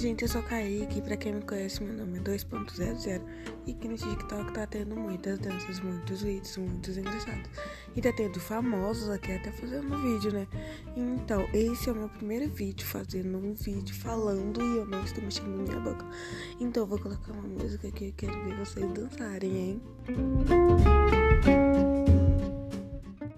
gente, eu sou Kaique. Pra quem me conhece, meu nome é 2.00. E aqui no TikTok tá tendo muitas danças, muitos vídeos, muitos engraçados. E tá tendo famosos aqui até fazendo vídeo, né? Então, esse é o meu primeiro vídeo fazendo um vídeo falando e eu não estou mexendo na minha boca. Então, eu vou colocar uma música que eu quero ver vocês dançarem, hein?